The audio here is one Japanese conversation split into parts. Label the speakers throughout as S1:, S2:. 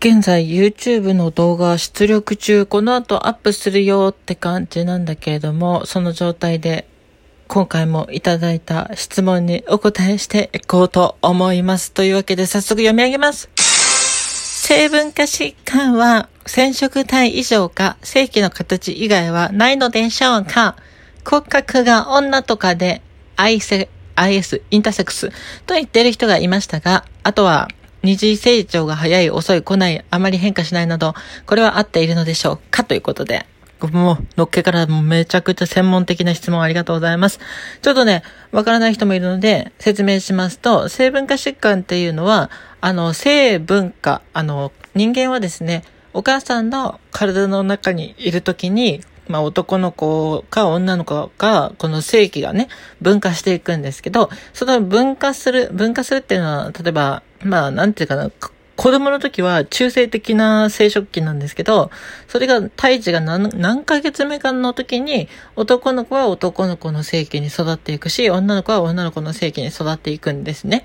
S1: 現在 YouTube の動画出力中、この後アップするよって感じなんだけれども、その状態で今回もいただいた質問にお答えしていこうと思います。というわけで早速読み上げます。成分化疾患は染色体以上か正規の形以外はないのでしょうか骨格が女とかで IS、IS、インターセックスと言ってる人がいましたが、あとは二次成長が早い、遅い、来ない、あまり変化しないなど、これは合っているのでしょうか？ということで。もう、のっけからもうめちゃくちゃ専門的な質問ありがとうございます。ちょっとね、わからない人もいるので、説明しますと、成分化疾患っていうのは、あの、性文化、あの、人間はですね、お母さんの体の中にいるときに、まあ男の子か女の子か、この性器がね、分化していくんですけど、その分化する、分化するっていうのは、例えば、まあ、なんていうかな、子供の時は中性的な生殖器なんですけど、それが胎児が何何ヶ月目かの時に、男の子は男の子の性器に育っていくし、女の子は女の子の性器に育っていくんですね。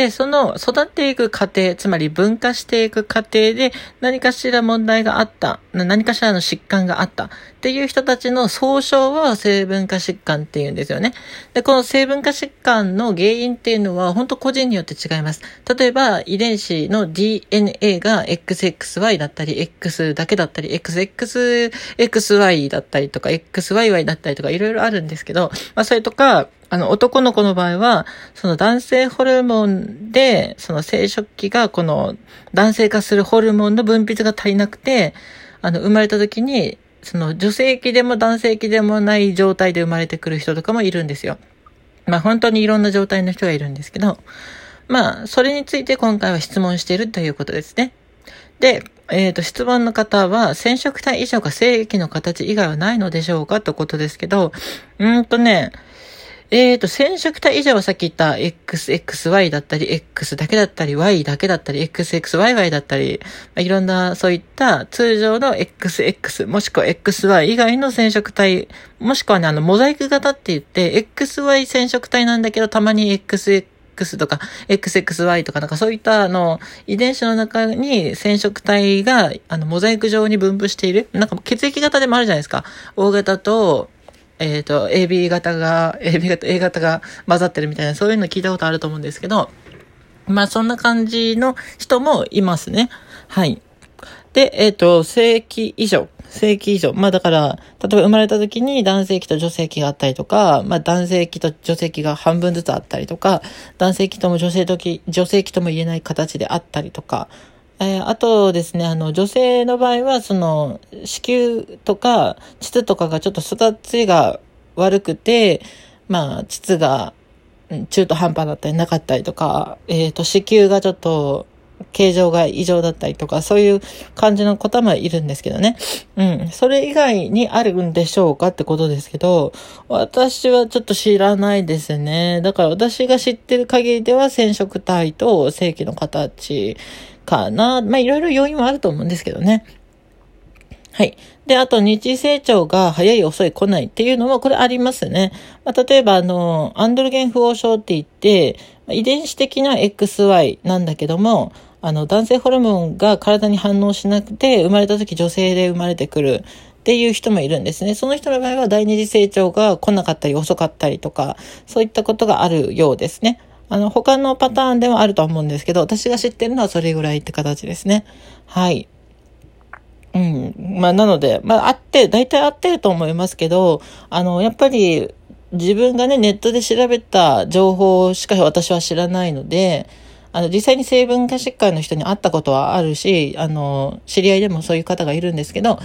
S1: で、その育っていく過程、つまり分化していく過程で何かしら問題があった、何かしらの疾患があったっていう人たちの総称は成分化疾患っていうんですよね。で、この成分化疾患の原因っていうのは本当個人によって違います。例えば遺伝子の DNA が XXY だったり、X だけだったり、XXXY だったりとか、XYY だったりとかいろいろあるんですけど、まあそれとか、あの、男の子の場合は、その男性ホルモンで、その生殖器がこの男性化するホルモンの分泌が足りなくて、あの、生まれた時に、その女性器でも男性器でもない状態で生まれてくる人とかもいるんですよ。まあ本当にいろんな状態の人がいるんですけど、まあ、それについて今回は質問しているということですね。で、えっ、ー、と、質問の方は、染色体以上が精液の形以外はないのでしょうかということですけど、うんとね、えっ、ー、と、染色体以上はさっき言った XXY だったり、X だけだったり、Y だけだったり、XXYY だったり、まあ、いろんなそういった通常の XX もしくは XY 以外の染色体、もしくはね、あの、モザイク型って言って、XY 染色体なんだけど、たまに XX X とか XXY とかなんかそういったあの遺伝子の中に染色体があのモザイク状に分布している。なんか血液型でもあるじゃないですか。O 型とえっ、ー、と、AB 型が、AB 型、A 型が混ざってるみたいな、そういうの聞いたことあると思うんですけど、まあそんな感じの人もいますね。はい。で、えっ、ー、と、正規以上。正規以上。まあだから、例えば生まれた時に男性器と女性器があったりとか、まあ男性器と女性器が半分ずつあったりとか、男性器とも女性器、女性器とも言えない形であったりとか、えー、あとですね、あの、女性の場合は、その、子宮とか、膣とかがちょっと育ちが悪くて、まあ、膣が中途半端だったりなかったりとか、えっ、ー、と、子宮がちょっと、形状が異常だったりとか、そういう感じの方もいるんですけどね。うん。それ以外にあるんでしょうかってことですけど、私はちょっと知らないですね。だから私が知ってる限りでは染色体と正規の形かな。まあ、いろいろ要因はあると思うんですけどね。はい。で、あと、日成長が早い遅い来ないっていうのも、これありますね。まあ、例えば、あの、アンドルゲン不応症って言って、遺伝子的な XY なんだけども、あの、男性ホルモンが体に反応しなくて、生まれた時女性で生まれてくるっていう人もいるんですね。その人の場合は第二次成長が来なかったり遅かったりとか、そういったことがあるようですね。あの、他のパターンでもあると思うんですけど、私が知ってるのはそれぐらいって形ですね。はい。うん。まあ、なので、まあ、あって、大体合ってると思いますけど、あの、やっぱり、自分がね、ネットで調べた情報しか私は知らないので、あの、実際に成分化疾患の人に会ったことはあるし、あの、知り合いでもそういう方がいるんですけど、ま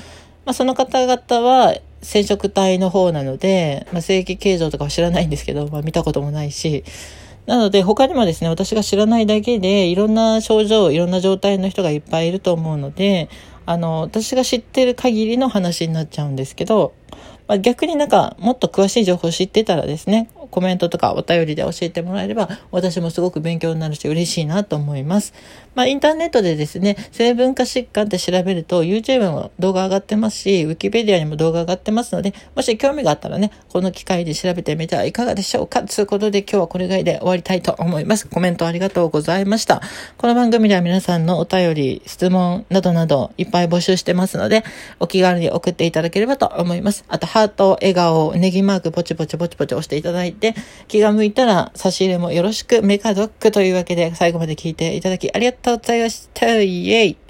S1: あ、その方々は染色体の方なので、まあ、正規形状とかは知らないんですけど、まあ、見たこともないし、なので、他にもですね、私が知らないだけで、いろんな症状、いろんな状態の人がいっぱいいると思うので、あの、私が知ってる限りの話になっちゃうんですけど、まあ、逆になんか、もっと詳しい情報を知ってたらですね、コメントとかお便りで教えてもらえれば、私もすごく勉強になるし嬉しいなと思います。まあ、インターネットでですね、成分化疾患って調べると、YouTube も動画上がってますし、Wikipedia にも動画上がってますので、もし興味があったらね、この機会で調べてみてはいかがでしょうかということで今日はこれぐらいで終わりたいと思います。コメントありがとうございました。この番組では皆さんのお便り、質問などなどいっぱい募集してますので、お気軽に送っていただければと思います。あと、ハート、笑顔、ネギマーク、ポチポチポチポチ押していただいて、気が向いたら差し入れもよろしく、メカドックというわけで最後まで聞いていただきありがとうございました。イェイ